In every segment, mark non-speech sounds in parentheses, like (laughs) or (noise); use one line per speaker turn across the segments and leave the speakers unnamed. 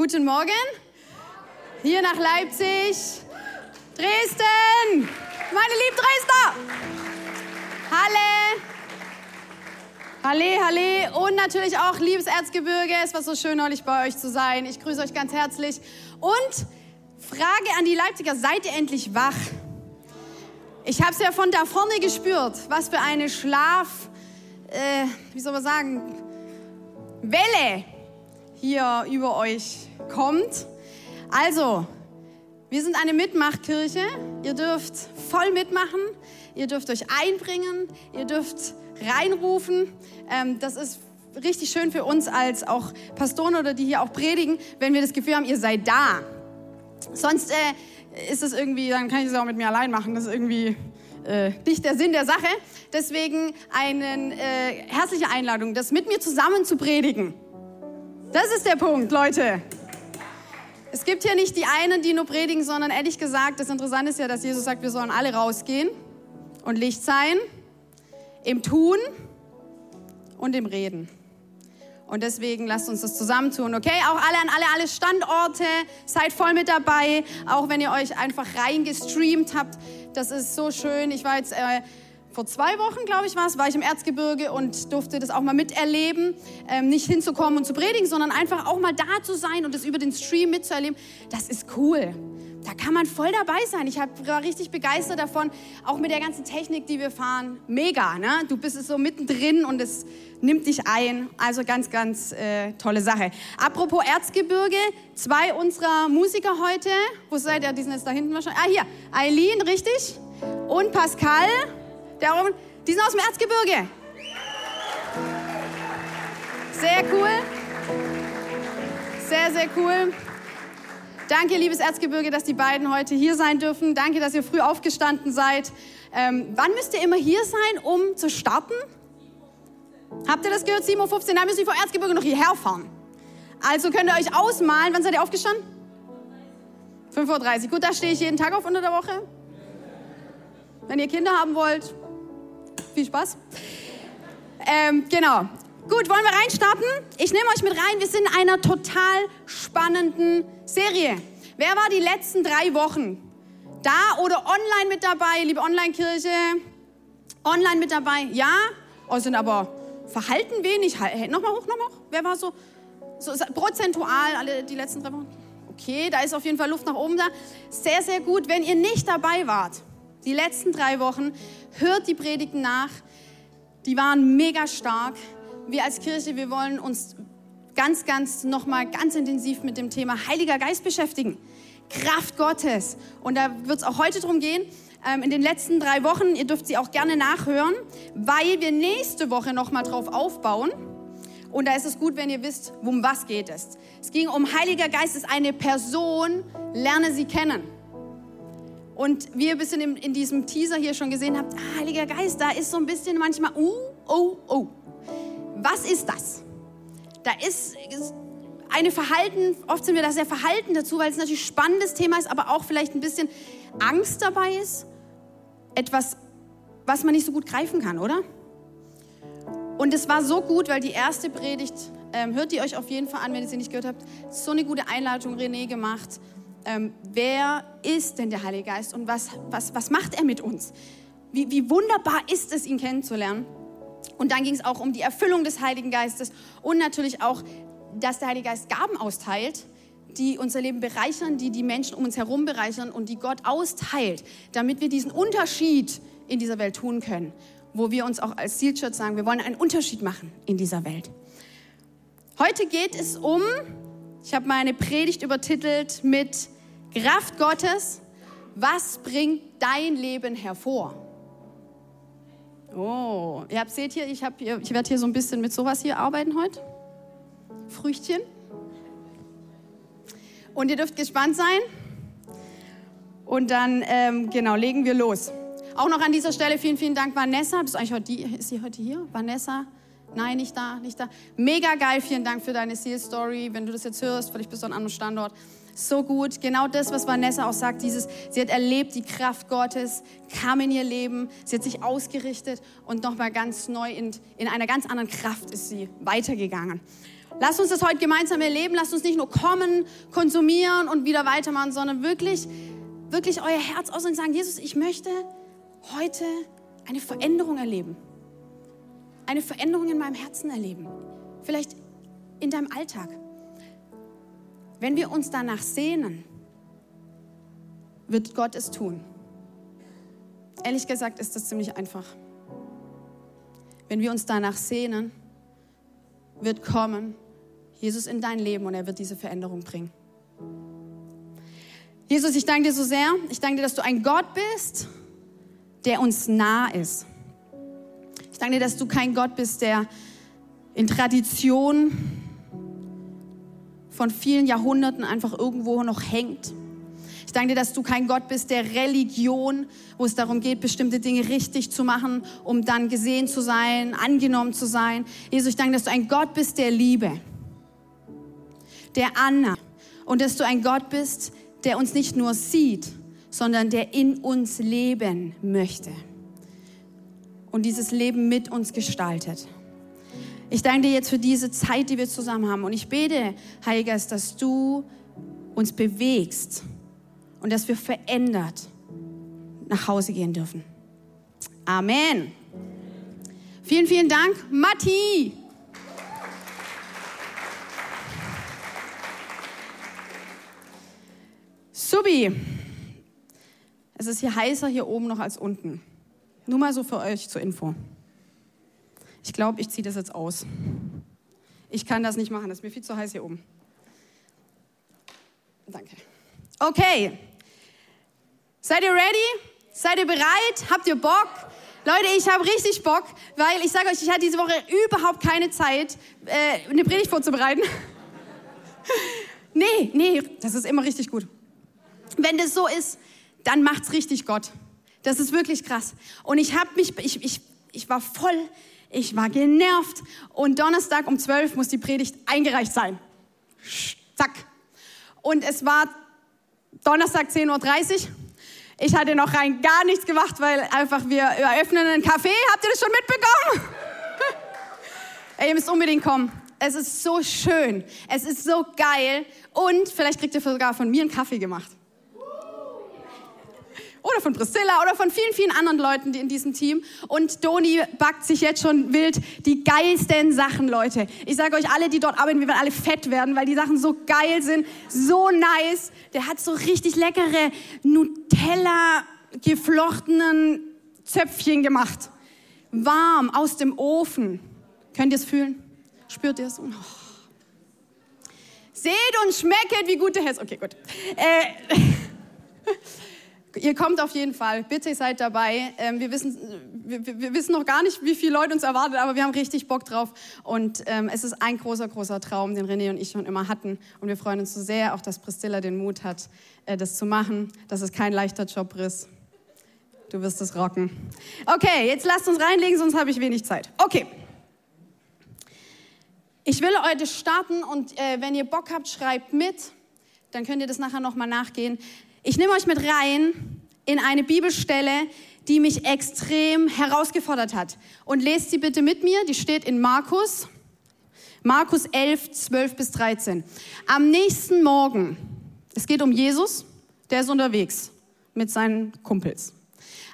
guten Morgen. Hier nach Leipzig. Dresden! Meine lieben Dresdner! Halle! Halle, Halle und natürlich auch liebes Erzgebirge. Es war so schön, neulich bei euch zu sein. Ich grüße euch ganz herzlich. Und Frage an die Leipziger, seid ihr endlich wach? Ich habe es ja von da vorne gespürt, was für eine Schlaf, äh, wie soll man sagen, Welle hier über euch kommt. Also, wir sind eine Mitmachkirche. Ihr dürft voll mitmachen. Ihr dürft euch einbringen. Ihr dürft reinrufen. Ähm, das ist richtig schön für uns als auch Pastoren oder die hier auch predigen, wenn wir das Gefühl haben, ihr seid da. Sonst äh, ist es irgendwie, dann kann ich es auch mit mir allein machen. Das ist irgendwie äh, nicht der Sinn der Sache. Deswegen eine äh, herzliche Einladung, das mit mir zusammen zu predigen. Das ist der Punkt, Leute. Es gibt hier nicht die einen, die nur predigen, sondern ehrlich gesagt, das Interessante ist ja, dass Jesus sagt, wir sollen alle rausgehen und Licht sein, im Tun und im Reden. Und deswegen lasst uns das zusammentun, okay? Auch alle an alle, alle Standorte, seid voll mit dabei, auch wenn ihr euch einfach reingestreamt habt. Das ist so schön. Ich war jetzt äh, vor zwei Wochen, glaube ich, war es, war ich im Erzgebirge und durfte das auch mal miterleben. Ähm, nicht hinzukommen und zu predigen, sondern einfach auch mal da zu sein und das über den Stream mitzuerleben. Das ist cool. Da kann man voll dabei sein. Ich hab, war richtig begeistert davon, auch mit der ganzen Technik, die wir fahren. Mega, ne? Du bist so mittendrin und es nimmt dich ein. Also ganz, ganz äh, tolle Sache. Apropos Erzgebirge, zwei unserer Musiker heute, wo seid ihr? Die sind jetzt da hinten wahrscheinlich. Ah, hier, Eileen, richtig? Und Pascal. Oben, die sind aus dem Erzgebirge. Sehr cool. Sehr, sehr cool. Danke, liebes Erzgebirge, dass die beiden heute hier sein dürfen. Danke, dass ihr früh aufgestanden seid. Ähm, wann müsst ihr immer hier sein, um zu starten? Habt ihr das gehört? 7.15 Uhr, dann müsst ihr vom Erzgebirge noch hierher fahren. Also könnt ihr euch ausmalen, wann seid ihr aufgestanden? 5.30 Uhr. Gut, da stehe ich jeden Tag auf unter der Woche. Wenn ihr Kinder haben wollt, viel Spaß. Ähm, genau. Gut, wollen wir reinstarten? Ich nehme euch mit rein. Wir sind in einer total spannenden Serie. Wer war die letzten drei Wochen da oder online mit dabei? Liebe Online-Kirche, online mit dabei? Ja? Oh, sind aber verhalten wenig. Nochmal hoch, nochmal hoch. Wer war so, so prozentual alle die letzten drei Wochen? Okay, da ist auf jeden Fall Luft nach oben da. Sehr, sehr gut. Wenn ihr nicht dabei wart, die letzten drei Wochen, hört die Predigten nach. Die waren mega stark. Wir als Kirche, wir wollen uns ganz, ganz nochmal ganz intensiv mit dem Thema Heiliger Geist beschäftigen. Kraft Gottes. Und da wird es auch heute darum gehen, ähm, in den letzten drei Wochen, ihr dürft sie auch gerne nachhören, weil wir nächste Woche nochmal drauf aufbauen. Und da ist es gut, wenn ihr wisst, um was geht es. Es ging um Heiliger Geist ist eine Person, lerne sie kennen. Und wie ihr ein bisschen in, in diesem Teaser hier schon gesehen habt, ah, Heiliger Geist, da ist so ein bisschen manchmal, uh, oh, oh. Was ist das? Da ist, ist eine Verhalten, oft sind wir da sehr verhalten dazu, weil es natürlich ein spannendes Thema ist, aber auch vielleicht ein bisschen Angst dabei ist. Etwas, was man nicht so gut greifen kann, oder? Und es war so gut, weil die erste Predigt, ähm, hört ihr euch auf jeden Fall an, wenn ihr sie nicht gehört habt, so eine gute Einleitung René gemacht ähm, wer ist denn der Heilige Geist und was, was, was macht er mit uns? Wie, wie wunderbar ist es, ihn kennenzulernen. Und dann ging es auch um die Erfüllung des Heiligen Geistes und natürlich auch, dass der Heilige Geist Gaben austeilt, die unser Leben bereichern, die die Menschen um uns herum bereichern und die Gott austeilt, damit wir diesen Unterschied in dieser Welt tun können, wo wir uns auch als Seal Church sagen, wir wollen einen Unterschied machen in dieser Welt. Heute geht es um ich habe meine Predigt übertitelt mit Kraft Gottes. Was bringt dein Leben hervor? Oh, ihr habt, seht hier, ich, ich werde hier so ein bisschen mit sowas hier arbeiten heute. Früchtchen. Und ihr dürft gespannt sein. Und dann, ähm, genau, legen wir los. Auch noch an dieser Stelle vielen, vielen Dank, Vanessa. Bist eigentlich heute ist sie heute hier? Vanessa? Nein, nicht da, nicht da. Mega geil, vielen Dank für deine Seal Story. Wenn du das jetzt hörst, vielleicht bist du an einem anderen Standort. So gut, genau das, was Vanessa auch sagt, dieses, sie hat erlebt die Kraft Gottes, kam in ihr Leben, sie hat sich ausgerichtet und nochmal ganz neu in, in einer ganz anderen Kraft ist sie weitergegangen. Lasst uns das heute gemeinsam erleben, lasst uns nicht nur kommen, konsumieren und wieder weitermachen, sondern wirklich, wirklich euer Herz aus und sagen, Jesus, ich möchte heute eine Veränderung erleben eine Veränderung in meinem Herzen erleben. Vielleicht in deinem Alltag. Wenn wir uns danach sehnen, wird Gott es tun. Ehrlich gesagt ist das ziemlich einfach. Wenn wir uns danach sehnen, wird kommen Jesus in dein Leben und er wird diese Veränderung bringen. Jesus, ich danke dir so sehr. Ich danke dir, dass du ein Gott bist, der uns nah ist danke dir, dass du kein Gott bist, der in Tradition von vielen Jahrhunderten einfach irgendwo noch hängt. Ich danke dir, dass du kein Gott bist der Religion, wo es darum geht, bestimmte Dinge richtig zu machen, um dann gesehen zu sein, angenommen zu sein. Jesus, ich danke, dass du ein Gott bist der Liebe, der Anna und dass du ein Gott bist, der uns nicht nur sieht, sondern der in uns leben möchte und dieses Leben mit uns gestaltet. Ich danke dir jetzt für diese Zeit, die wir zusammen haben. Und ich bete, Heiliger Geist, dass du uns bewegst und dass wir verändert nach Hause gehen dürfen. Amen. Vielen, vielen Dank, Matti. Subi. Es ist hier heißer hier oben noch als unten. Nur mal so für euch zur Info. Ich glaube, ich ziehe das jetzt aus. Ich kann das nicht machen, das ist mir viel zu heiß hier oben. Danke. Okay. Seid ihr ready? Seid ihr bereit? Habt ihr Bock? Leute, ich habe richtig Bock, weil ich sage euch, ich hatte diese Woche überhaupt keine Zeit, äh, eine Predigt vorzubereiten. (laughs) nee, nee, das ist immer richtig gut. Wenn das so ist, dann macht's richtig Gott. Das ist wirklich krass. Und ich habe mich, ich, ich, ich war voll, ich war genervt. Und Donnerstag um 12 muss die Predigt eingereicht sein. Zack. Und es war Donnerstag 10.30 Uhr. Ich hatte noch rein gar nichts gemacht, weil einfach wir eröffnen einen Café. Habt ihr das schon mitbekommen? Ey, (laughs) ihr müsst unbedingt kommen. Es ist so schön. Es ist so geil. Und vielleicht kriegt ihr sogar von mir einen Kaffee gemacht oder von Priscilla oder von vielen, vielen anderen Leuten in diesem Team. Und Doni backt sich jetzt schon wild die geilsten Sachen, Leute. Ich sage euch, alle, die dort arbeiten, wir werden alle fett werden, weil die Sachen so geil sind, so nice. Der hat so richtig leckere Nutella geflochtenen Zöpfchen gemacht. Warm aus dem Ofen. Könnt ihr es fühlen? Spürt ihr es? Oh. Seht und schmecket, wie gut der ist. Okay, gut. Äh, (laughs) Ihr kommt auf jeden Fall. Bitte seid dabei. Ähm, wir, wissen, wir, wir, wissen noch gar nicht, wie viele Leute uns erwartet, aber wir haben richtig Bock drauf. Und ähm, es ist ein großer, großer Traum, den René und ich schon immer hatten. Und wir freuen uns so sehr, auch dass Priscilla den Mut hat, äh, das zu machen. Dass es kein leichter Job ist. Du wirst es rocken. Okay, jetzt lasst uns reinlegen, sonst habe ich wenig Zeit. Okay. Ich will heute starten und äh, wenn ihr Bock habt, schreibt mit. Dann könnt ihr das nachher nochmal nachgehen. Ich nehme euch mit rein in eine Bibelstelle, die mich extrem herausgefordert hat. Und lest sie bitte mit mir, die steht in Markus, Markus 11, 12 bis 13. Am nächsten Morgen, es geht um Jesus, der ist unterwegs mit seinen Kumpels.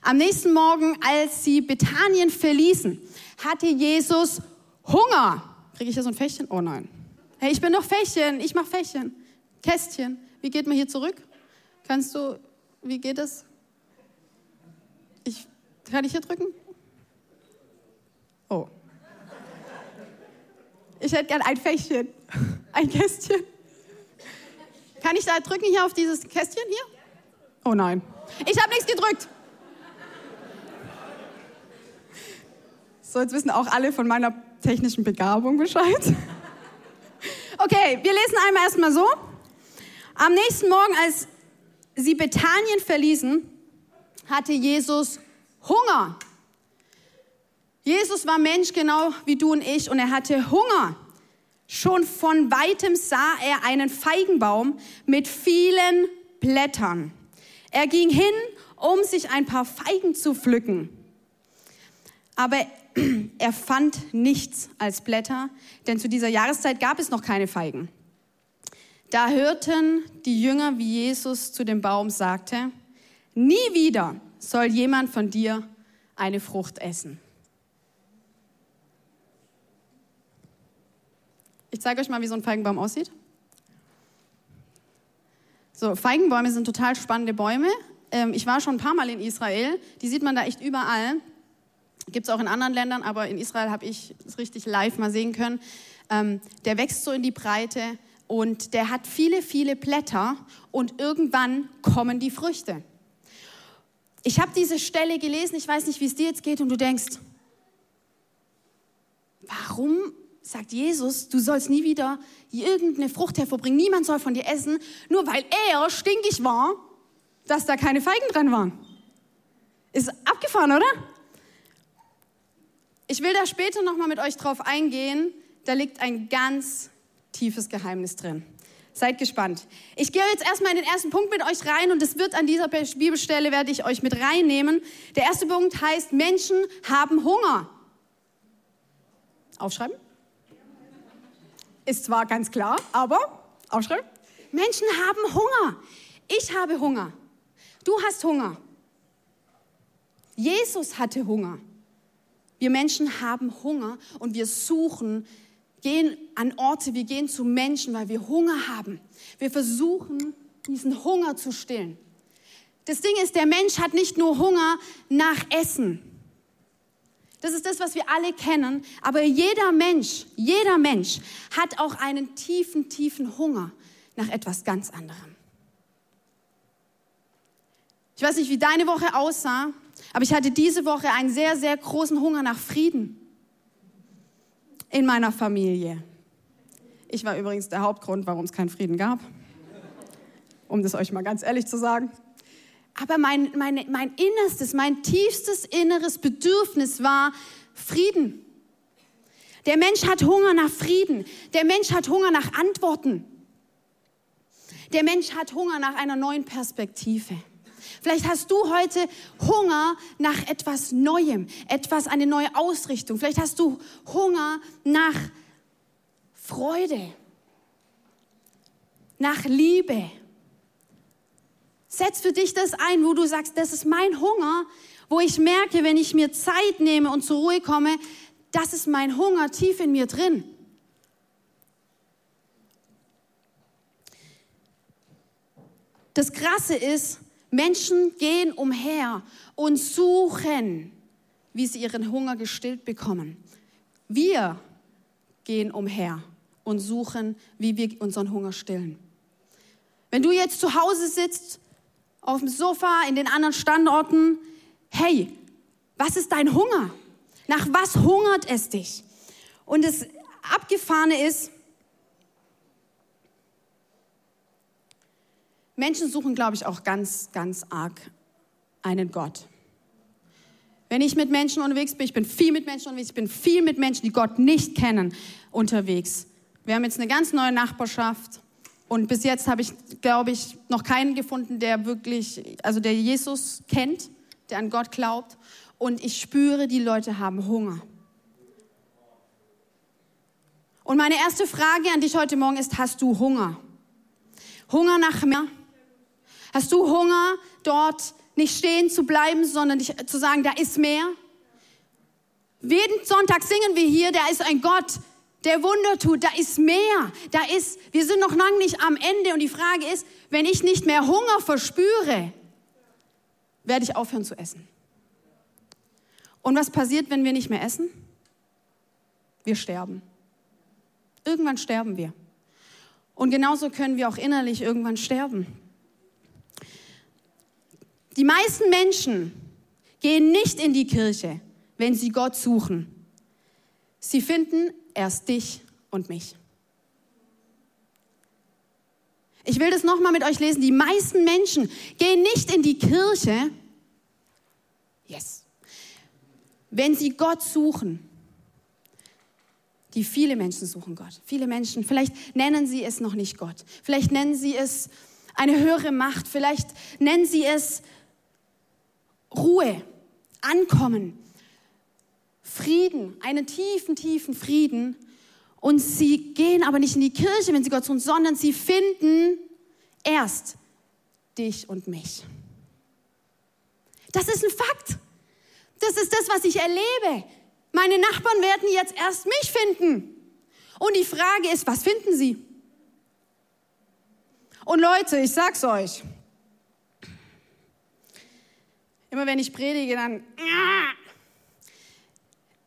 Am nächsten Morgen, als sie Bethanien verließen, hatte Jesus Hunger. Kriege ich hier so ein Fächchen? Oh nein. Hey, ich bin doch Fächchen, ich mach Fächchen. Kästchen. Wie geht man hier zurück? Kannst du, wie geht es? Ich, kann ich hier drücken? Oh. Ich hätte gern ein Fächchen, ein Kästchen. Kann ich da drücken hier auf dieses Kästchen hier? Oh nein. Ich habe nichts gedrückt. So, jetzt wissen auch alle von meiner technischen Begabung Bescheid. Okay, wir lesen einmal erstmal so. Am nächsten Morgen, als sie Bethanien verließen, hatte Jesus Hunger. Jesus war Mensch genau wie du und ich und er hatte Hunger. Schon von weitem sah er einen Feigenbaum mit vielen Blättern. Er ging hin, um sich ein paar Feigen zu pflücken. Aber (clears throat) er fand nichts als Blätter, denn zu dieser Jahreszeit gab es noch keine Feigen. Da hörten die Jünger, wie Jesus zu dem Baum sagte, nie wieder soll jemand von dir eine Frucht essen. Ich zeige euch mal, wie so ein Feigenbaum aussieht. So, Feigenbäume sind total spannende Bäume. Ähm, ich war schon ein paar Mal in Israel. Die sieht man da echt überall. Gibt es auch in anderen Ländern, aber in Israel habe ich es richtig live mal sehen können. Ähm, der wächst so in die Breite und der hat viele, viele Blätter und irgendwann kommen die Früchte. Ich habe diese Stelle gelesen, ich weiß nicht, wie es dir jetzt geht und du denkst, warum sagt Jesus, du sollst nie wieder irgendeine Frucht hervorbringen, niemand soll von dir essen, nur weil er stinkig war, dass da keine Feigen dran waren. Ist abgefahren, oder? Ich will da später nochmal mit euch drauf eingehen. Da liegt ein ganz tiefes Geheimnis drin. Seid gespannt. Ich gehe jetzt erstmal in den ersten Punkt mit euch rein und es wird an dieser Bibelstelle werde ich euch mit reinnehmen. Der erste Punkt heißt, Menschen haben Hunger. Aufschreiben? Ist zwar ganz klar, aber aufschreiben. Menschen haben Hunger. Ich habe Hunger. Du hast Hunger. Jesus hatte Hunger. Wir Menschen haben Hunger und wir suchen, gehen an Orte, wir gehen zu Menschen, weil wir Hunger haben. Wir versuchen, diesen Hunger zu stillen. Das Ding ist, der Mensch hat nicht nur Hunger nach Essen. Das ist das, was wir alle kennen. Aber jeder Mensch, jeder Mensch hat auch einen tiefen, tiefen Hunger nach etwas ganz anderem. Ich weiß nicht, wie deine Woche aussah, aber ich hatte diese Woche einen sehr, sehr großen Hunger nach Frieden in meiner Familie. Ich war übrigens der Hauptgrund, warum es keinen Frieden gab, um das euch mal ganz ehrlich zu sagen. Aber mein, mein, mein innerstes, mein tiefstes inneres Bedürfnis war Frieden. Der Mensch hat Hunger nach Frieden. Der Mensch hat Hunger nach Antworten. Der Mensch hat Hunger nach einer neuen Perspektive. Vielleicht hast du heute Hunger nach etwas Neuem, etwas, eine neue Ausrichtung. Vielleicht hast du Hunger nach Freude, nach Liebe. Setz für dich das ein, wo du sagst, das ist mein Hunger, wo ich merke, wenn ich mir Zeit nehme und zur Ruhe komme, das ist mein Hunger tief in mir drin. Das Krasse ist, Menschen gehen umher und suchen, wie sie ihren Hunger gestillt bekommen. Wir gehen umher und suchen, wie wir unseren Hunger stillen. Wenn du jetzt zu Hause sitzt, auf dem Sofa, in den anderen Standorten, hey, was ist dein Hunger? Nach was hungert es dich? Und das Abgefahrene ist, Menschen suchen, glaube ich, auch ganz, ganz arg einen Gott. Wenn ich mit Menschen unterwegs bin, ich bin viel mit Menschen unterwegs, ich bin viel mit Menschen, die Gott nicht kennen, unterwegs. Wir haben jetzt eine ganz neue Nachbarschaft und bis jetzt habe ich, glaube ich, noch keinen gefunden, der wirklich, also der Jesus kennt, der an Gott glaubt. Und ich spüre, die Leute haben Hunger. Und meine erste Frage an dich heute Morgen ist, hast du Hunger? Hunger nach mehr? Hast du Hunger, dort nicht stehen zu bleiben, sondern zu sagen, da ist mehr? Jeden Sonntag singen wir hier, da ist ein Gott, der Wunder tut, da ist mehr, da ist, wir sind noch lange nicht am Ende und die Frage ist, wenn ich nicht mehr Hunger verspüre, werde ich aufhören zu essen. Und was passiert, wenn wir nicht mehr essen? Wir sterben. Irgendwann sterben wir. Und genauso können wir auch innerlich irgendwann sterben. Die meisten Menschen gehen nicht in die Kirche, wenn sie Gott suchen. Sie finden erst dich und mich. Ich will das nochmal mit euch lesen. Die meisten Menschen gehen nicht in die Kirche, yes, wenn sie Gott suchen. Die viele Menschen suchen Gott. Viele Menschen, vielleicht nennen sie es noch nicht Gott. Vielleicht nennen sie es eine höhere Macht. Vielleicht nennen sie es Ruhe, Ankommen, Frieden, einen tiefen, tiefen Frieden. Und sie gehen aber nicht in die Kirche, wenn sie Gott suchen, sondern sie finden erst dich und mich. Das ist ein Fakt. Das ist das, was ich erlebe. Meine Nachbarn werden jetzt erst mich finden. Und die Frage ist, was finden sie? Und Leute, ich sag's euch. Immer wenn ich predige, dann.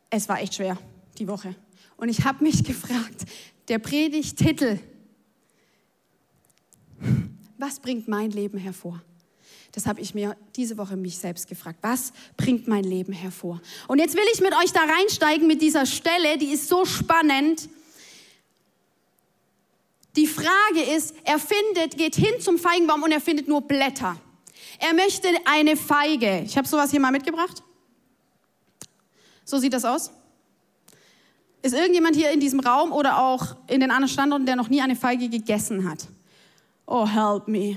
Es war echt schwer, die Woche. Und ich habe mich (laughs) gefragt, der Predigtitel, was bringt mein Leben hervor? Das habe ich mir diese Woche mich selbst gefragt. Was bringt mein Leben hervor? Und jetzt will ich mit euch da reinsteigen mit dieser Stelle, die ist so spannend. Die Frage ist, er findet, geht hin zum Feigenbaum und er findet nur Blätter. Er möchte eine Feige. Ich habe sowas hier mal mitgebracht. So sieht das aus. Ist irgendjemand hier in diesem Raum oder auch in den anderen Standorten, der noch nie eine Feige gegessen hat? Oh, help me.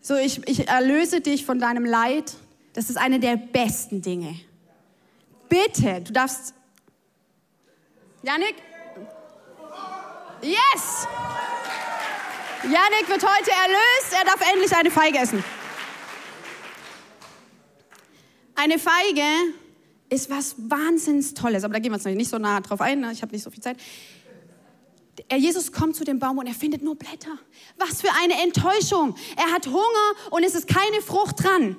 So, ich, ich erlöse dich von deinem Leid. Das ist eine der besten Dinge. Bitte, du darfst. Janik? Yes! Janik wird heute erlöst. Er darf endlich eine Feige essen. Eine Feige ist was wahnsinns Tolles, aber da gehen wir jetzt nicht so nah drauf ein, ne? ich habe nicht so viel Zeit. Jesus kommt zu dem Baum und er findet nur Blätter. Was für eine Enttäuschung. Er hat Hunger und es ist keine Frucht dran.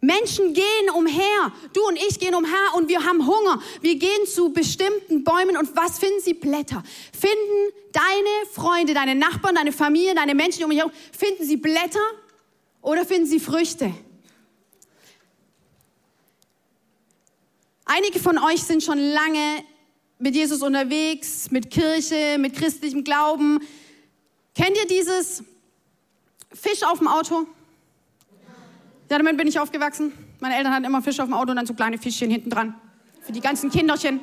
Menschen gehen umher, du und ich gehen umher und wir haben Hunger. Wir gehen zu bestimmten Bäumen und was finden sie? Blätter. Finden deine Freunde, deine Nachbarn, deine Familie, deine Menschen um dich herum, finden sie Blätter oder finden sie Früchte? Einige von euch sind schon lange mit Jesus unterwegs, mit Kirche, mit christlichem Glauben. Kennt ihr dieses Fisch auf dem Auto? Ja, damit bin ich aufgewachsen. Meine Eltern hatten immer Fisch auf dem Auto und dann so kleine Fischchen hinten dran. Für die ganzen Kinderchen.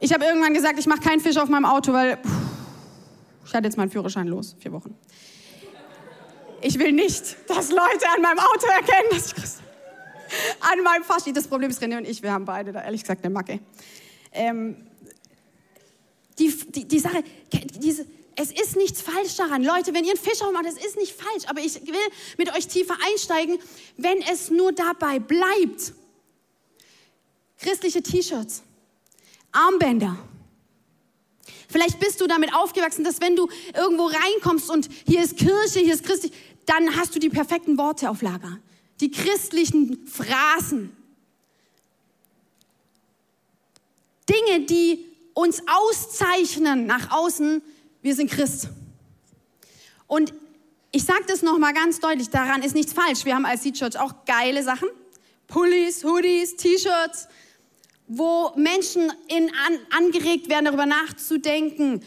Ich habe irgendwann gesagt, ich mache keinen Fisch auf meinem Auto, weil pff, ich hatte jetzt meinen Führerschein los, vier Wochen. Ich will nicht, dass Leute an meinem Auto erkennen, dass ich Christ An meinem Faschi. Das Problem ist, René und ich, wir haben beide da ehrlich gesagt eine Macke. Ähm, die, die, die Sache, diese, es ist nichts falsch daran. Leute, wenn ihr einen Fisch macht, es ist nicht falsch. Aber ich will mit euch tiefer einsteigen, wenn es nur dabei bleibt. Christliche T-Shirts, Armbänder. Vielleicht bist du damit aufgewachsen, dass wenn du irgendwo reinkommst und hier ist Kirche, hier ist christlich, dann hast du die perfekten Worte auf Lager. Die christlichen Phrasen. Dinge, die uns auszeichnen nach außen, wir sind Christ. Und ich sage das nochmal ganz deutlich, daran ist nichts falsch. Wir haben als Seed Church auch geile Sachen. Pullis, Hoodies, T-Shirts, wo Menschen in, an, angeregt werden, darüber nachzudenken,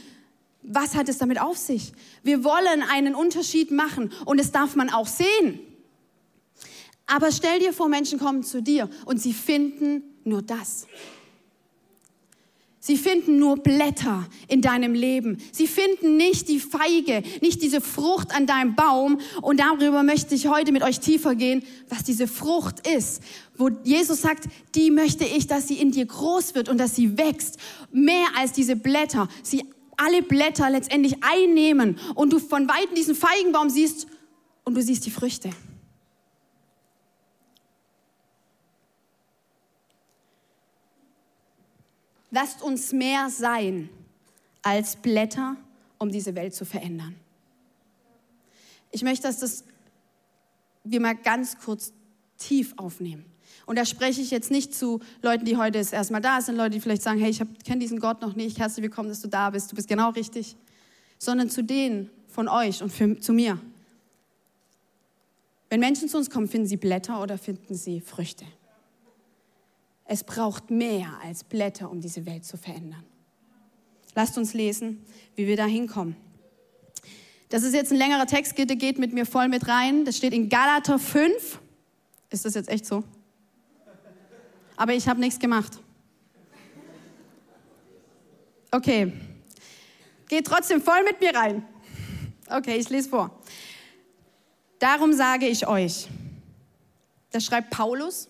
was hat es damit auf sich? Wir wollen einen Unterschied machen und das darf man auch sehen. Aber stell dir vor, Menschen kommen zu dir und sie finden nur das. Sie finden nur Blätter in deinem Leben. Sie finden nicht die Feige, nicht diese Frucht an deinem Baum. Und darüber möchte ich heute mit euch tiefer gehen, was diese Frucht ist. Wo Jesus sagt, die möchte ich, dass sie in dir groß wird und dass sie wächst. Mehr als diese Blätter. Sie alle Blätter letztendlich einnehmen und du von weitem diesen Feigenbaum siehst und du siehst die Früchte. Lasst uns mehr sein als Blätter, um diese Welt zu verändern. Ich möchte, dass das wir mal ganz kurz tief aufnehmen. Und da spreche ich jetzt nicht zu Leuten, die heute das erstmal da sind, Leute, die vielleicht sagen, hey, ich kenne diesen Gott noch nicht, herzlich willkommen, dass du da bist, du bist genau richtig, sondern zu denen von euch und für, zu mir. Wenn Menschen zu uns kommen, finden sie Blätter oder finden sie Früchte? Es braucht mehr als Blätter, um diese Welt zu verändern. Lasst uns lesen, wie wir da hinkommen. Das ist jetzt ein längerer Text, geht, geht mit mir voll mit rein. Das steht in Galater 5. Ist das jetzt echt so? Aber ich habe nichts gemacht. Okay. Geht trotzdem voll mit mir rein. Okay, ich lese vor. Darum sage ich euch, das schreibt Paulus,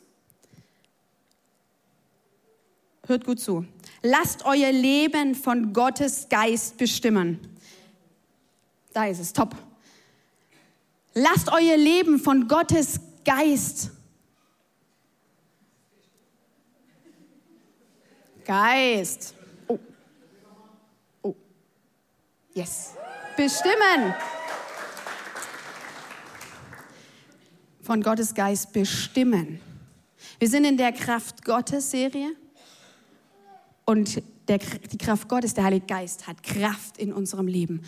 hört gut zu, lasst euer Leben von Gottes Geist bestimmen. Da ist es, top. Lasst euer Leben von Gottes Geist. Geist. Oh. Oh. Yes. Bestimmen. Von Gottes Geist bestimmen. Wir sind in der Kraft Gottes Serie und der, die Kraft Gottes, der Heilige Geist, hat Kraft in unserem Leben.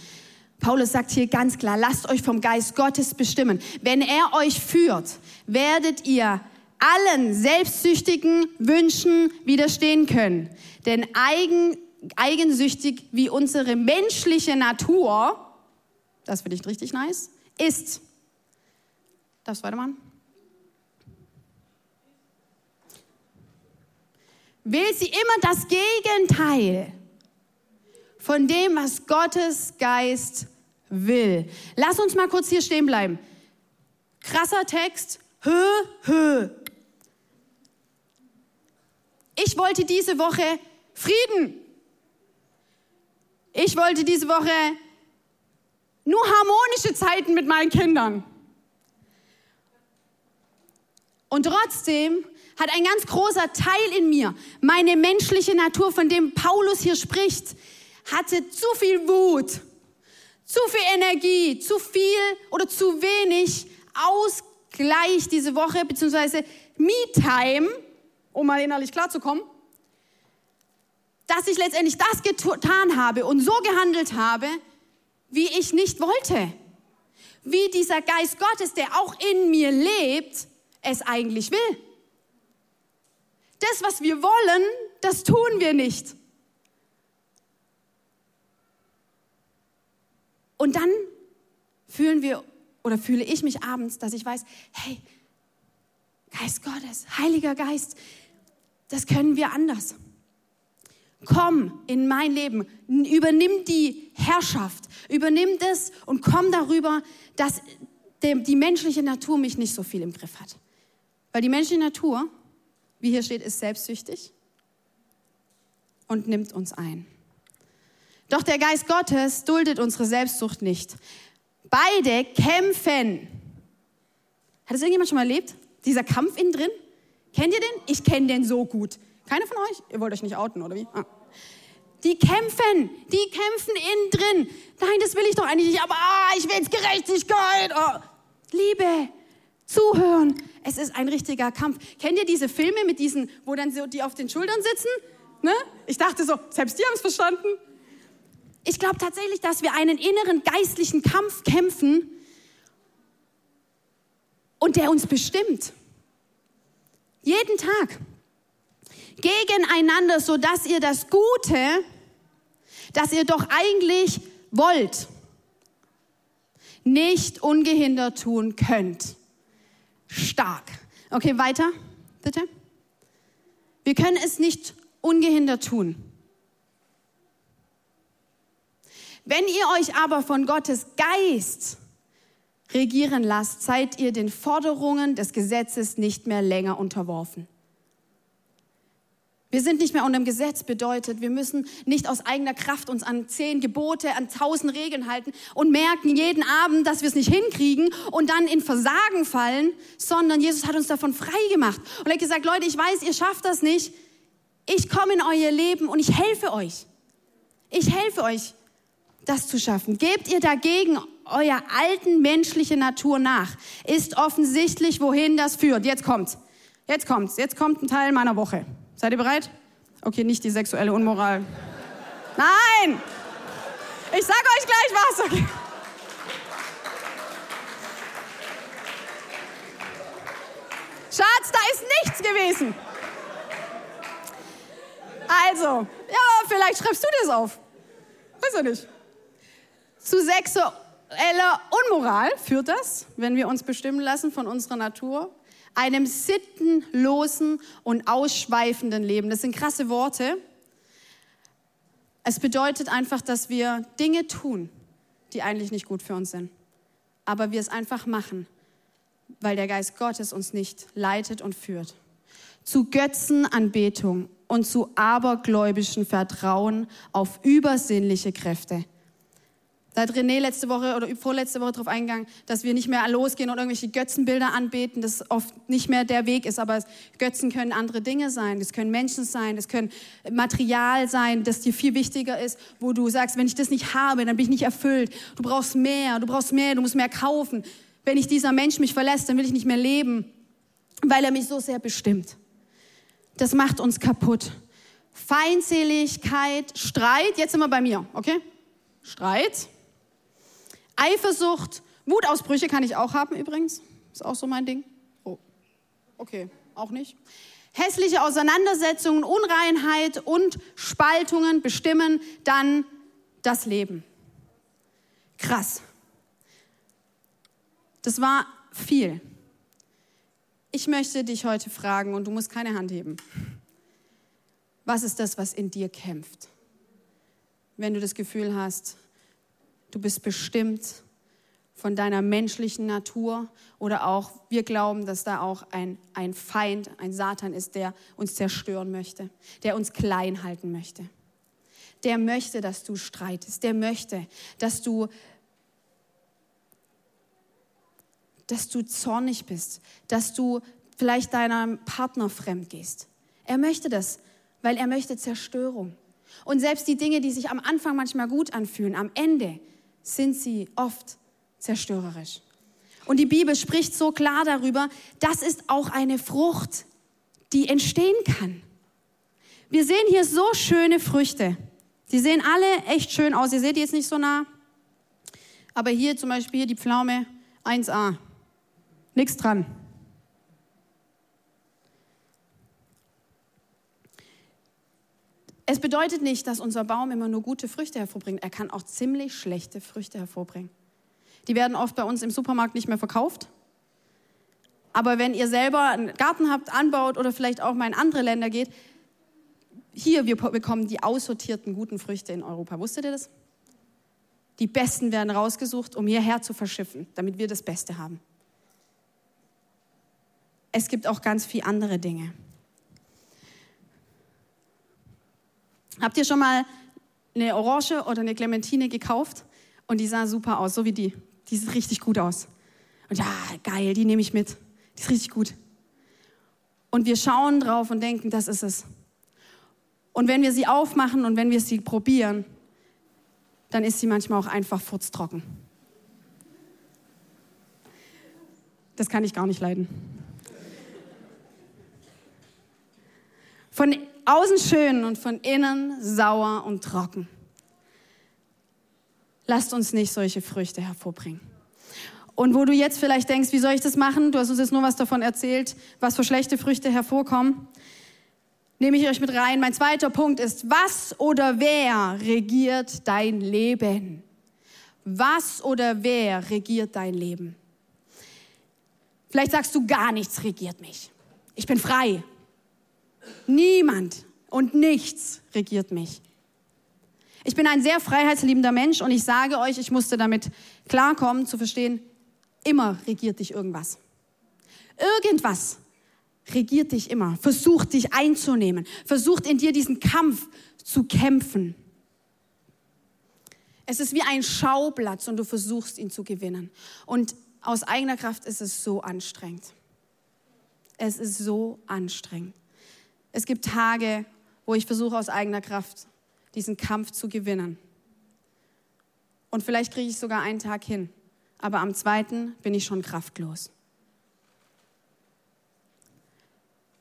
Paulus sagt hier ganz klar, lasst euch vom Geist Gottes bestimmen. Wenn er euch führt, werdet ihr allen selbstsüchtigen Wünschen widerstehen können. Denn eigen, eigensüchtig wie unsere menschliche Natur, das finde ich richtig nice, ist. Darfst du weitermachen? Will sie immer das Gegenteil von dem, was Gottes Geist will. Lass uns mal kurz hier stehen bleiben. Krasser Text. Hö, hö. Ich wollte diese Woche Frieden. Ich wollte diese Woche nur harmonische Zeiten mit meinen Kindern. Und trotzdem hat ein ganz großer Teil in mir, meine menschliche Natur, von dem Paulus hier spricht, hatte zu viel Wut, zu viel Energie, zu viel oder zu wenig Ausgleich diese Woche, beziehungsweise Me-Time, um mal innerlich klarzukommen, dass ich letztendlich das getan habe und so gehandelt habe, wie ich nicht wollte. Wie dieser Geist Gottes, der auch in mir lebt, es eigentlich will. Das, was wir wollen, das tun wir nicht. Und dann fühlen wir oder fühle ich mich abends, dass ich weiß, hey, Geist Gottes, Heiliger Geist, das können wir anders. Komm in mein Leben, übernimm die Herrschaft, übernimm das und komm darüber, dass die menschliche Natur mich nicht so viel im Griff hat. Weil die menschliche Natur, wie hier steht, ist selbstsüchtig und nimmt uns ein. Doch der Geist Gottes duldet unsere Selbstsucht nicht. Beide kämpfen. Hat das irgendjemand schon mal erlebt? Dieser Kampf innen drin? Kennt ihr den? Ich kenne den so gut. Keiner von euch? Ihr wollt euch nicht outen, oder wie? Ah. Die kämpfen, die kämpfen innen drin. Nein, das will ich doch eigentlich nicht, aber ah, ich will jetzt Gerechtigkeit. Oh. Liebe, zuhören. Es ist ein richtiger Kampf. Kennt ihr diese Filme mit diesen, wo dann so die auf den Schultern sitzen? Ne? Ich dachte so, selbst die haben es verstanden. Ich glaube tatsächlich, dass wir einen inneren geistlichen Kampf kämpfen und der uns bestimmt. Jeden Tag. Gegeneinander, sodass ihr das Gute, das ihr doch eigentlich wollt, nicht ungehindert tun könnt. Stark. Okay, weiter, bitte. Wir können es nicht ungehindert tun. Wenn ihr euch aber von Gottes Geist regieren lasst, seid ihr den Forderungen des Gesetzes nicht mehr länger unterworfen. Wir sind nicht mehr unter dem Gesetz bedeutet, wir müssen nicht aus eigener Kraft uns an zehn Gebote, an tausend Regeln halten und merken jeden Abend, dass wir es nicht hinkriegen und dann in Versagen fallen, sondern Jesus hat uns davon frei gemacht und er hat gesagt, Leute, ich weiß, ihr schafft das nicht. Ich komme in euer Leben und ich helfe euch. Ich helfe euch das zu schaffen. Gebt ihr dagegen euer alten menschliche Natur nach, ist offensichtlich, wohin das führt. Jetzt kommt's. Jetzt kommt's. Jetzt kommt ein Teil meiner Woche. Seid ihr bereit? Okay, nicht die sexuelle Unmoral. Nein! Ich sag euch gleich was. Okay. Schatz, da ist nichts gewesen. Also, ja, vielleicht schreibst du das auf. weiß er nicht. Zu sexueller Unmoral führt das, wenn wir uns bestimmen lassen von unserer Natur, einem sittenlosen und ausschweifenden Leben. Das sind krasse Worte. Es bedeutet einfach, dass wir Dinge tun, die eigentlich nicht gut für uns sind. Aber wir es einfach machen, weil der Geist Gottes uns nicht leitet und führt. Zu Götzenanbetung und zu abergläubischen Vertrauen auf übersinnliche Kräfte. Da hat René letzte Woche oder vorletzte Woche darauf eingegangen, dass wir nicht mehr losgehen und irgendwelche Götzenbilder anbeten, das oft nicht mehr der Weg ist. Aber Götzen können andere Dinge sein. Das können Menschen sein, das können Material sein, das dir viel wichtiger ist, wo du sagst, wenn ich das nicht habe, dann bin ich nicht erfüllt. Du brauchst mehr, du brauchst mehr, du musst mehr kaufen. Wenn ich dieser Mensch mich verlässt, dann will ich nicht mehr leben, weil er mich so sehr bestimmt. Das macht uns kaputt. Feindseligkeit, Streit, jetzt sind wir bei mir, okay? Streit Eifersucht, Wutausbrüche kann ich auch haben übrigens. Ist auch so mein Ding. Oh, okay, auch nicht. Hässliche Auseinandersetzungen, Unreinheit und Spaltungen bestimmen dann das Leben. Krass. Das war viel. Ich möchte dich heute fragen und du musst keine Hand heben. Was ist das, was in dir kämpft? Wenn du das Gefühl hast, Du bist bestimmt von deiner menschlichen Natur oder auch, wir glauben, dass da auch ein, ein Feind, ein Satan ist, der uns zerstören möchte, der uns klein halten möchte. Der möchte, dass du streitest, der möchte, dass du, dass du zornig bist, dass du vielleicht deinem Partner fremd gehst. Er möchte das, weil er möchte Zerstörung. Und selbst die Dinge, die sich am Anfang manchmal gut anfühlen, am Ende sind sie oft zerstörerisch. Und die Bibel spricht so klar darüber, das ist auch eine Frucht, die entstehen kann. Wir sehen hier so schöne Früchte. Die sehen alle echt schön aus. Ihr seht die jetzt nicht so nah. Aber hier zum Beispiel hier die Pflaume 1a. Nichts dran. Es bedeutet nicht, dass unser Baum immer nur gute Früchte hervorbringt. Er kann auch ziemlich schlechte Früchte hervorbringen. Die werden oft bei uns im Supermarkt nicht mehr verkauft. Aber wenn ihr selber einen Garten habt, anbaut oder vielleicht auch mal in andere Länder geht, hier, wir bekommen die aussortierten guten Früchte in Europa. Wusstet ihr das? Die besten werden rausgesucht, um hierher zu verschiffen, damit wir das Beste haben. Es gibt auch ganz viele andere Dinge. Habt ihr schon mal eine Orange oder eine Clementine gekauft und die sah super aus, so wie die. Die sieht richtig gut aus. Und ja, geil, die nehme ich mit. Die ist richtig gut. Und wir schauen drauf und denken, das ist es. Und wenn wir sie aufmachen und wenn wir sie probieren, dann ist sie manchmal auch einfach furztrocken. Das kann ich gar nicht leiden. Von außen schön und von innen sauer und trocken. Lasst uns nicht solche Früchte hervorbringen. Und wo du jetzt vielleicht denkst, wie soll ich das machen? Du hast uns jetzt nur was davon erzählt, was für schlechte Früchte hervorkommen. Nehme ich euch mit rein. Mein zweiter Punkt ist, was oder wer regiert dein Leben? Was oder wer regiert dein Leben? Vielleicht sagst du, gar nichts regiert mich. Ich bin frei. Niemand und nichts regiert mich. Ich bin ein sehr freiheitsliebender Mensch und ich sage euch, ich musste damit klarkommen, zu verstehen, immer regiert dich irgendwas. Irgendwas regiert dich immer, versucht dich einzunehmen, versucht in dir diesen Kampf zu kämpfen. Es ist wie ein Schauplatz und du versuchst ihn zu gewinnen. Und aus eigener Kraft ist es so anstrengend. Es ist so anstrengend. Es gibt Tage, wo ich versuche aus eigener Kraft diesen Kampf zu gewinnen. Und vielleicht kriege ich sogar einen Tag hin, aber am zweiten bin ich schon kraftlos.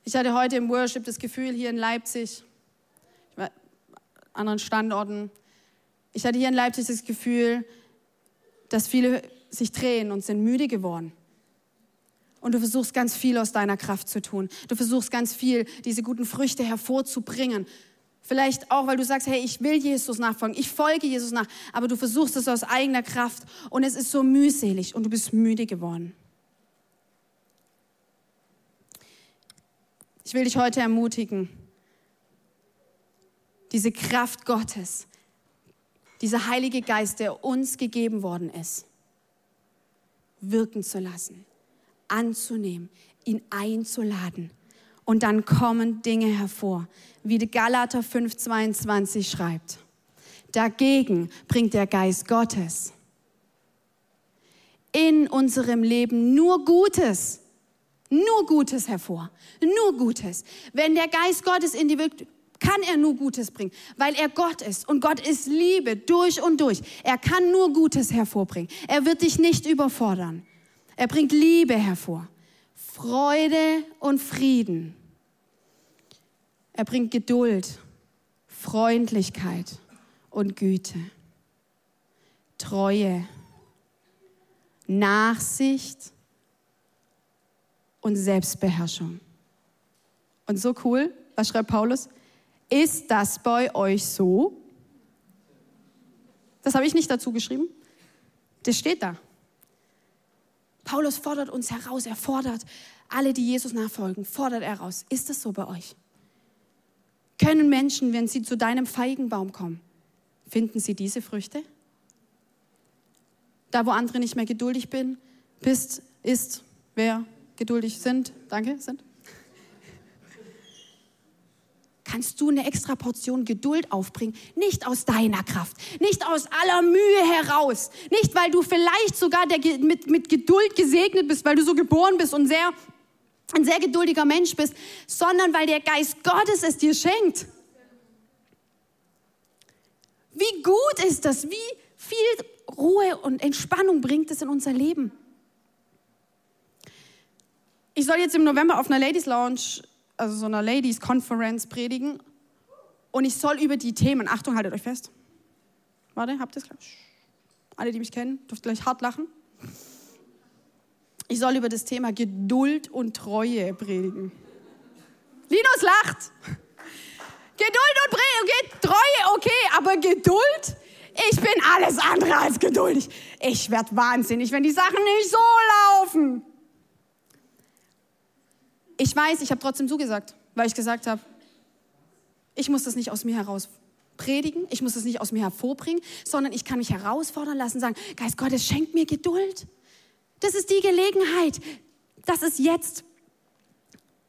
Ich hatte heute im Worship das Gefühl hier in Leipzig, anderen Standorten, ich hatte hier in Leipzig das Gefühl, dass viele sich drehen und sind müde geworden. Und du versuchst ganz viel aus deiner Kraft zu tun. Du versuchst ganz viel, diese guten Früchte hervorzubringen. Vielleicht auch, weil du sagst, hey, ich will Jesus nachfolgen, ich folge Jesus nach, aber du versuchst es aus eigener Kraft und es ist so mühselig und du bist müde geworden. Ich will dich heute ermutigen, diese Kraft Gottes, dieser Heilige Geist, der uns gegeben worden ist, wirken zu lassen, anzunehmen, ihn einzuladen. Und dann kommen Dinge hervor, wie die Galater 5,22 schreibt. Dagegen bringt der Geist Gottes in unserem Leben nur Gutes nur Gutes hervor. Nur Gutes. Wenn der Geist Gottes in die wirkt, kann er nur Gutes bringen, weil er Gott ist. Und Gott ist Liebe durch und durch. Er kann nur Gutes hervorbringen. Er wird dich nicht überfordern. Er bringt Liebe hervor. Freude und Frieden. Er bringt Geduld, Freundlichkeit und Güte. Treue, Nachsicht und Selbstbeherrschung. Und so cool, was schreibt Paulus? Ist das bei euch so? Das habe ich nicht dazu geschrieben. Das steht da. Paulus fordert uns heraus, er fordert alle, die Jesus nachfolgen, fordert er heraus. Ist das so bei euch? Können Menschen, wenn sie zu deinem Feigenbaum kommen, finden sie diese Früchte? Da, wo andere nicht mehr geduldig bin, bist, ist wer? geduldig sind, danke, sind, kannst du eine extra Portion Geduld aufbringen. Nicht aus deiner Kraft, nicht aus aller Mühe heraus, nicht weil du vielleicht sogar der, mit, mit Geduld gesegnet bist, weil du so geboren bist und sehr, ein sehr geduldiger Mensch bist, sondern weil der Geist Gottes es dir schenkt. Wie gut ist das? Wie viel Ruhe und Entspannung bringt es in unser Leben? Ich soll jetzt im November auf einer Ladies Lounge, also so einer Ladies Conference predigen. Und ich soll über die Themen, Achtung, haltet euch fest. Warte, habt ihr es gleich? Alle, die mich kennen, dürft gleich hart lachen. Ich soll über das Thema Geduld und Treue predigen. Linus lacht. Geduld und Treue, Treue, okay, aber Geduld? Ich bin alles andere als geduldig. Ich werde wahnsinnig, wenn die Sachen nicht so laufen. Ich weiß, ich habe trotzdem zugesagt, weil ich gesagt habe, ich muss das nicht aus mir heraus predigen, ich muss das nicht aus mir hervorbringen, sondern ich kann mich herausfordern lassen, sagen, Geist Gottes, schenkt mir Geduld. Das ist die Gelegenheit, dass es jetzt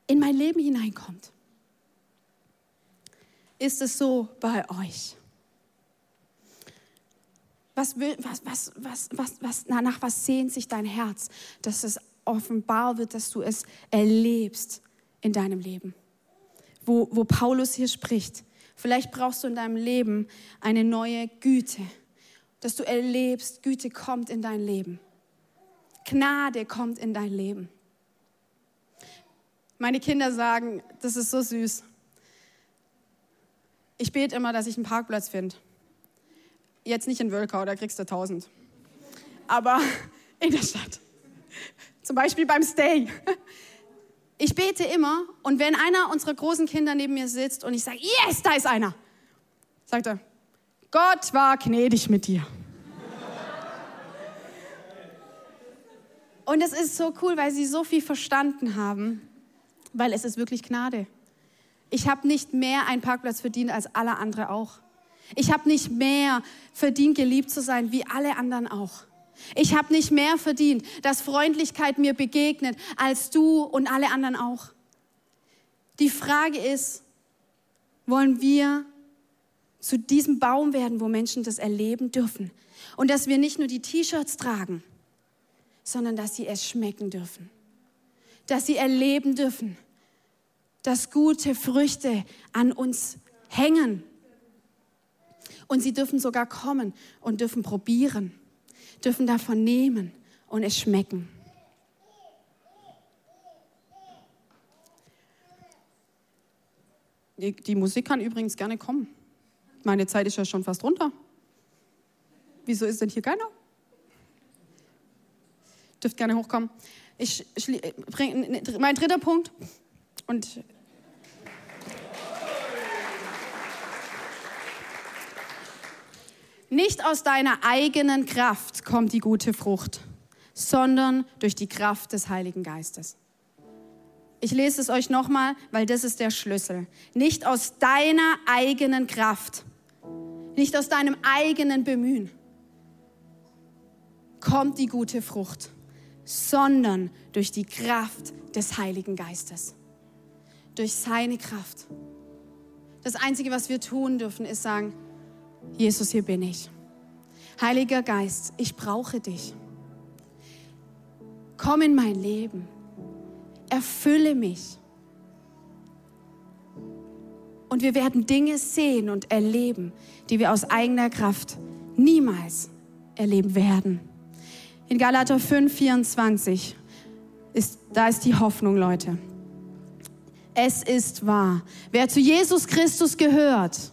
in mein Leben hineinkommt. Ist es so bei euch? Was will, was, was, was, was, was, nach was sehnt sich dein Herz, dass es offenbar wird, dass du es erlebst in deinem Leben. Wo, wo Paulus hier spricht. Vielleicht brauchst du in deinem Leben eine neue Güte, dass du erlebst, Güte kommt in dein Leben. Gnade kommt in dein Leben. Meine Kinder sagen, das ist so süß. Ich bete immer, dass ich einen Parkplatz finde. Jetzt nicht in Wölkau, da kriegst du 1000. Aber in der Stadt. Zum Beispiel beim Stay. (laughs) Ich bete immer und wenn einer unserer großen Kinder neben mir sitzt und ich sage, yes, da ist einer, sagt er, Gott war gnädig mit dir. Und es ist so cool, weil sie so viel verstanden haben, weil es ist wirklich Gnade. Ich habe nicht mehr einen Parkplatz verdient als alle anderen auch. Ich habe nicht mehr verdient, geliebt zu sein, wie alle anderen auch. Ich habe nicht mehr verdient, dass Freundlichkeit mir begegnet, als du und alle anderen auch. Die Frage ist, wollen wir zu diesem Baum werden, wo Menschen das erleben dürfen? Und dass wir nicht nur die T-Shirts tragen, sondern dass sie es schmecken dürfen. Dass sie erleben dürfen, dass gute Früchte an uns hängen. Und sie dürfen sogar kommen und dürfen probieren dürfen davon nehmen und es schmecken. Die, die Musik kann übrigens gerne kommen. Meine Zeit ist ja schon fast runter. Wieso ist denn hier keiner? Dürft gerne hochkommen. Ich, bring, mein dritter Punkt und Nicht aus deiner eigenen Kraft kommt die gute Frucht, sondern durch die Kraft des Heiligen Geistes. Ich lese es euch nochmal, weil das ist der Schlüssel. Nicht aus deiner eigenen Kraft, nicht aus deinem eigenen Bemühen kommt die gute Frucht, sondern durch die Kraft des Heiligen Geistes. Durch seine Kraft. Das Einzige, was wir tun dürfen, ist sagen, Jesus, hier bin ich. Heiliger Geist, ich brauche dich. Komm in mein Leben. Erfülle mich. Und wir werden Dinge sehen und erleben, die wir aus eigener Kraft niemals erleben werden. In Galater 5, 24 ist, da ist die Hoffnung, Leute. Es ist wahr. Wer zu Jesus Christus gehört,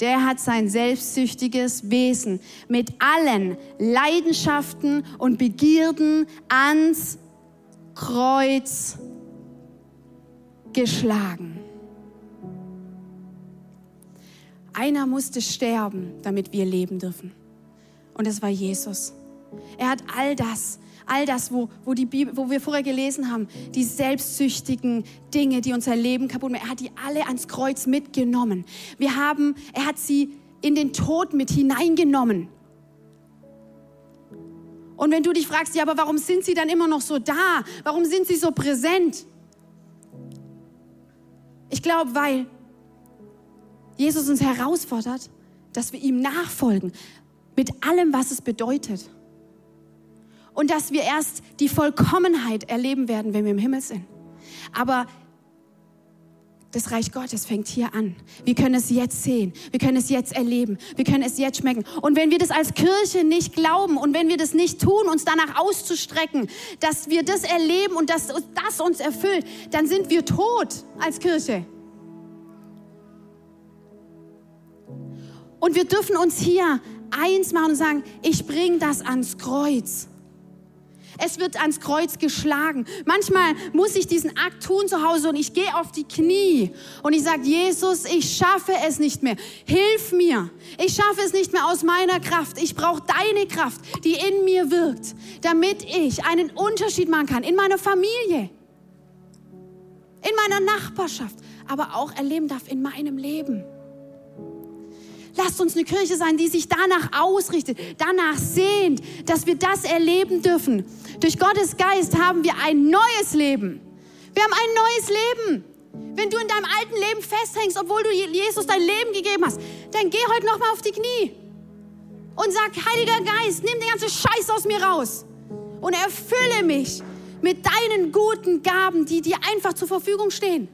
der hat sein selbstsüchtiges Wesen mit allen Leidenschaften und Begierden ans Kreuz geschlagen. Einer musste sterben, damit wir leben dürfen. Und es war Jesus. Er hat all das all das, wo, wo, die Bibel, wo wir vorher gelesen haben, die selbstsüchtigen Dinge, die unser Leben kaputt machen, er hat die alle ans Kreuz mitgenommen. Wir haben, er hat sie in den Tod mit hineingenommen. Und wenn du dich fragst, ja, aber warum sind sie dann immer noch so da? Warum sind sie so präsent? Ich glaube, weil Jesus uns herausfordert, dass wir ihm nachfolgen mit allem, was es bedeutet und dass wir erst die Vollkommenheit erleben werden, wenn wir im Himmel sind. Aber das Reich Gottes fängt hier an. Wir können es jetzt sehen. Wir können es jetzt erleben. Wir können es jetzt schmecken. Und wenn wir das als Kirche nicht glauben und wenn wir das nicht tun, uns danach auszustrecken, dass wir das erleben und dass das uns erfüllt, dann sind wir tot als Kirche. Und wir dürfen uns hier eins machen und sagen, ich bringe das ans Kreuz. Es wird ans Kreuz geschlagen. Manchmal muss ich diesen Akt tun zu Hause und ich gehe auf die Knie und ich sage, Jesus, ich schaffe es nicht mehr. Hilf mir. Ich schaffe es nicht mehr aus meiner Kraft. Ich brauche deine Kraft, die in mir wirkt, damit ich einen Unterschied machen kann in meiner Familie, in meiner Nachbarschaft, aber auch erleben darf in meinem Leben. Lasst uns eine Kirche sein, die sich danach ausrichtet, danach sehnt, dass wir das erleben dürfen. Durch Gottes Geist haben wir ein neues Leben. Wir haben ein neues Leben. Wenn du in deinem alten Leben festhängst, obwohl du Jesus dein Leben gegeben hast, dann geh heute nochmal auf die Knie und sag, Heiliger Geist, nimm den ganzen Scheiß aus mir raus und erfülle mich mit deinen guten Gaben, die dir einfach zur Verfügung stehen.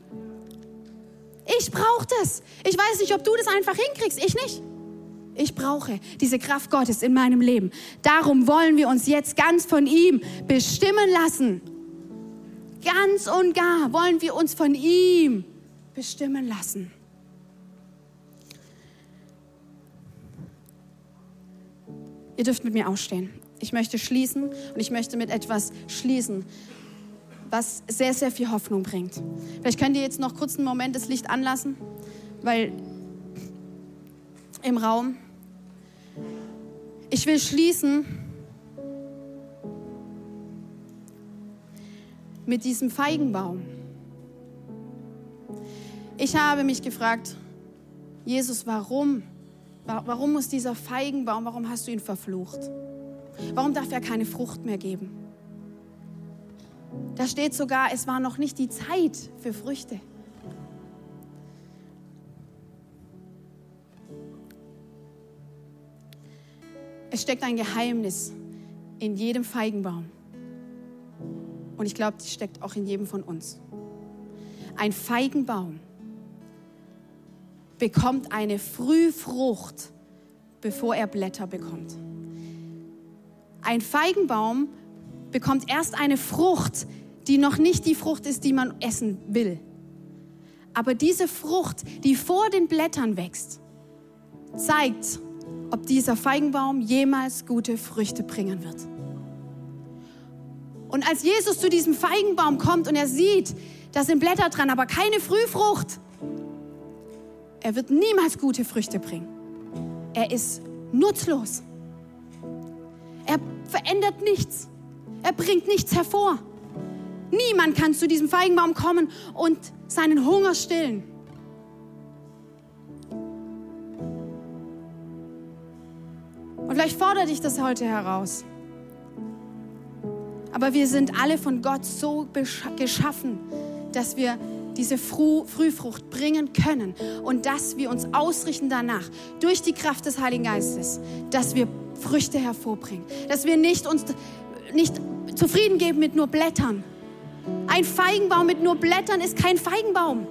Ich brauche das. Ich weiß nicht, ob du das einfach hinkriegst. Ich nicht. Ich brauche diese Kraft Gottes in meinem Leben. Darum wollen wir uns jetzt ganz von ihm bestimmen lassen. Ganz und gar wollen wir uns von ihm bestimmen lassen. Ihr dürft mit mir aufstehen. Ich möchte schließen und ich möchte mit etwas schließen, was sehr, sehr viel Hoffnung bringt. Vielleicht könnt ihr jetzt noch kurz einen Moment das Licht anlassen, weil im Raum. Ich will schließen mit diesem Feigenbaum. Ich habe mich gefragt, Jesus, warum? Warum muss dieser Feigenbaum, warum hast du ihn verflucht? Warum darf er keine Frucht mehr geben? Da steht sogar, es war noch nicht die Zeit für Früchte. Es steckt ein Geheimnis in jedem Feigenbaum. Und ich glaube, es steckt auch in jedem von uns. Ein Feigenbaum bekommt eine Frühfrucht, bevor er Blätter bekommt. Ein Feigenbaum bekommt erst eine Frucht, die noch nicht die Frucht ist, die man essen will. Aber diese Frucht, die vor den Blättern wächst, zeigt, ob dieser Feigenbaum jemals gute Früchte bringen wird. Und als Jesus zu diesem Feigenbaum kommt und er sieht, da sind Blätter dran, aber keine Frühfrucht, er wird niemals gute Früchte bringen. Er ist nutzlos. Er verändert nichts. Er bringt nichts hervor. Niemand kann zu diesem Feigenbaum kommen und seinen Hunger stillen. Und vielleicht fordert dich das heute heraus. Aber wir sind alle von Gott so geschaffen, dass wir diese Frühfrucht bringen können und dass wir uns ausrichten danach durch die Kraft des Heiligen Geistes, dass wir Früchte hervorbringen, dass wir nicht uns nicht zufrieden geben mit nur Blättern. Ein Feigenbaum mit nur Blättern ist kein Feigenbaum.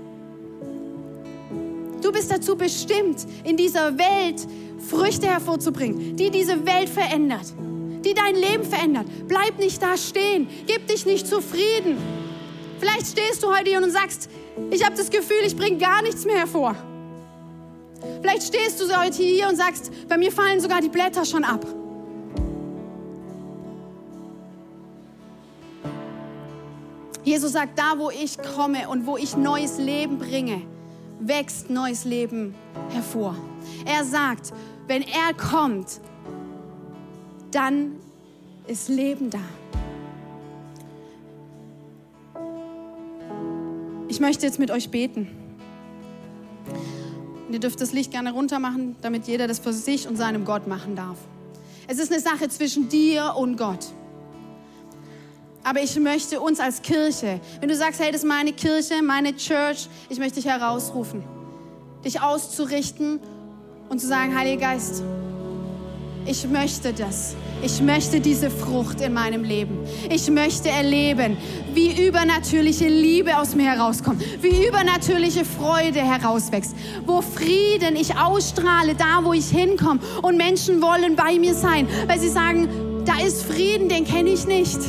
Du bist dazu bestimmt, in dieser Welt Früchte hervorzubringen, die diese Welt verändert, die dein Leben verändert. Bleib nicht da stehen, gib dich nicht zufrieden. Vielleicht stehst du heute hier und sagst, ich habe das Gefühl, ich bringe gar nichts mehr hervor. Vielleicht stehst du heute hier und sagst, bei mir fallen sogar die Blätter schon ab. Jesus sagt, da wo ich komme und wo ich neues Leben bringe, wächst neues Leben hervor. Er sagt, wenn er kommt, dann ist Leben da. Ich möchte jetzt mit euch beten. Und ihr dürft das Licht gerne runter machen, damit jeder das für sich und seinem Gott machen darf. Es ist eine Sache zwischen dir und Gott. Aber ich möchte uns als Kirche, wenn du sagst, hey, das ist meine Kirche, meine Church, ich möchte dich herausrufen, dich auszurichten und zu sagen, Heiliger Geist, ich möchte das. Ich möchte diese Frucht in meinem Leben. Ich möchte erleben, wie übernatürliche Liebe aus mir herauskommt, wie übernatürliche Freude herauswächst, wo Frieden ich ausstrahle, da wo ich hinkomme und Menschen wollen bei mir sein, weil sie sagen, da ist Frieden, den kenne ich nicht.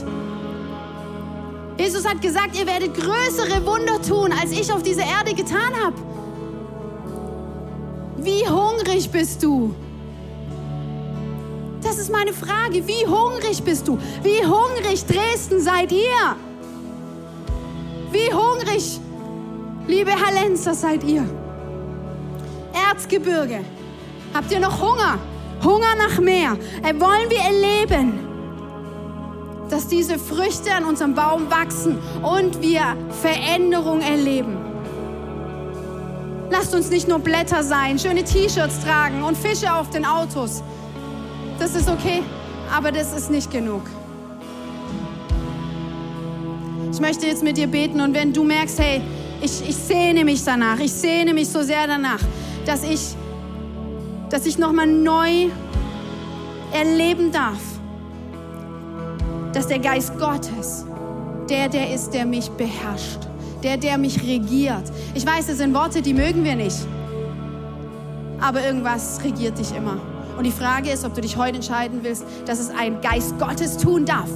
Jesus hat gesagt, ihr werdet größere Wunder tun, als ich auf dieser Erde getan habe. Wie hungrig bist du? Das ist meine Frage. Wie hungrig bist du? Wie hungrig Dresden seid ihr? Wie hungrig, liebe Hallenser, seid ihr? Erzgebirge, habt ihr noch Hunger? Hunger nach mehr. Äh, wollen wir erleben, dass diese Früchte an unserem Baum wachsen und wir Veränderung erleben. Lasst uns nicht nur Blätter sein, schöne T-Shirts tragen und Fische auf den Autos. Das ist okay, aber das ist nicht genug. Ich möchte jetzt mit dir beten und wenn du merkst, hey, ich, ich sehne mich danach, ich sehne mich so sehr danach, dass ich, dass ich nochmal neu erleben darf, dass der Geist Gottes der, der ist, der mich beherrscht, der, der mich regiert. Ich weiß, das sind Worte, die mögen wir nicht, aber irgendwas regiert dich immer. Und die Frage ist, ob du dich heute entscheiden willst, dass es ein Geist Gottes tun darf,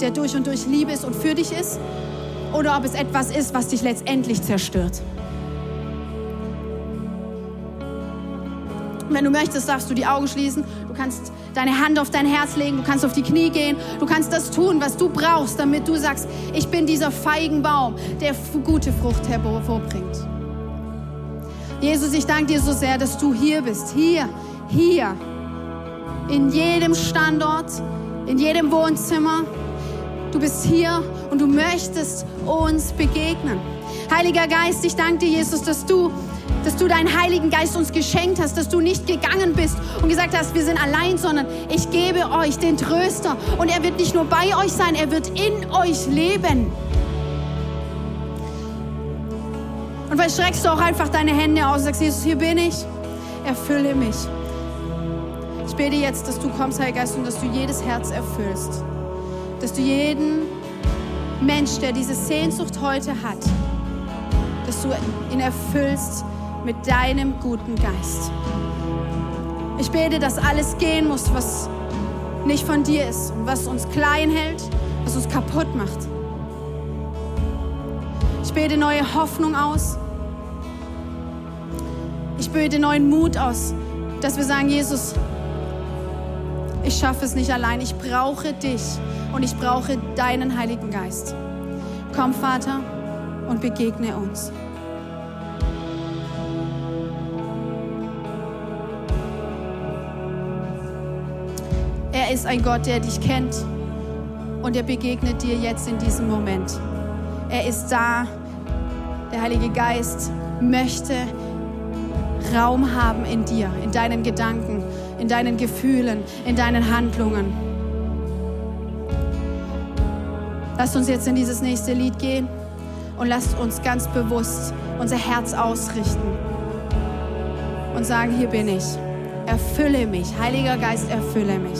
der durch und durch Liebe ist und für dich ist, oder ob es etwas ist, was dich letztendlich zerstört. Wenn du möchtest, darfst du die Augen schließen. Du kannst deine Hand auf dein Herz legen. Du kannst auf die Knie gehen. Du kannst das tun, was du brauchst, damit du sagst, ich bin dieser Feigenbaum, der gute Frucht hervorbringt. Jesus, ich danke dir so sehr, dass du hier bist. Hier, hier. In jedem Standort, in jedem Wohnzimmer. Du bist hier und du möchtest uns begegnen. Heiliger Geist, ich danke dir, Jesus, dass du dass du deinen Heiligen Geist uns geschenkt hast, dass du nicht gegangen bist und gesagt hast, wir sind allein, sondern ich gebe euch den Tröster und er wird nicht nur bei euch sein, er wird in euch leben. Und vielleicht streckst du auch einfach deine Hände aus und sagst, Jesus, hier bin ich, erfülle mich. Ich bete jetzt, dass du kommst, Heiliger Geist, und dass du jedes Herz erfüllst. Dass du jeden Mensch, der diese Sehnsucht heute hat, dass du ihn erfüllst mit deinem guten Geist. Ich bete, dass alles gehen muss, was nicht von dir ist und was uns klein hält, was uns kaputt macht. Ich bete neue Hoffnung aus. Ich bete neuen Mut aus, dass wir sagen, Jesus, ich schaffe es nicht allein. Ich brauche dich und ich brauche deinen Heiligen Geist. Komm, Vater, und begegne uns. Er ist ein Gott, der dich kennt und er begegnet dir jetzt in diesem Moment. Er ist da. Der Heilige Geist möchte Raum haben in dir, in deinen Gedanken, in deinen Gefühlen, in deinen Handlungen. Lasst uns jetzt in dieses nächste Lied gehen und lasst uns ganz bewusst unser Herz ausrichten und sagen, hier bin ich. Erfülle mich. Heiliger Geist, erfülle mich.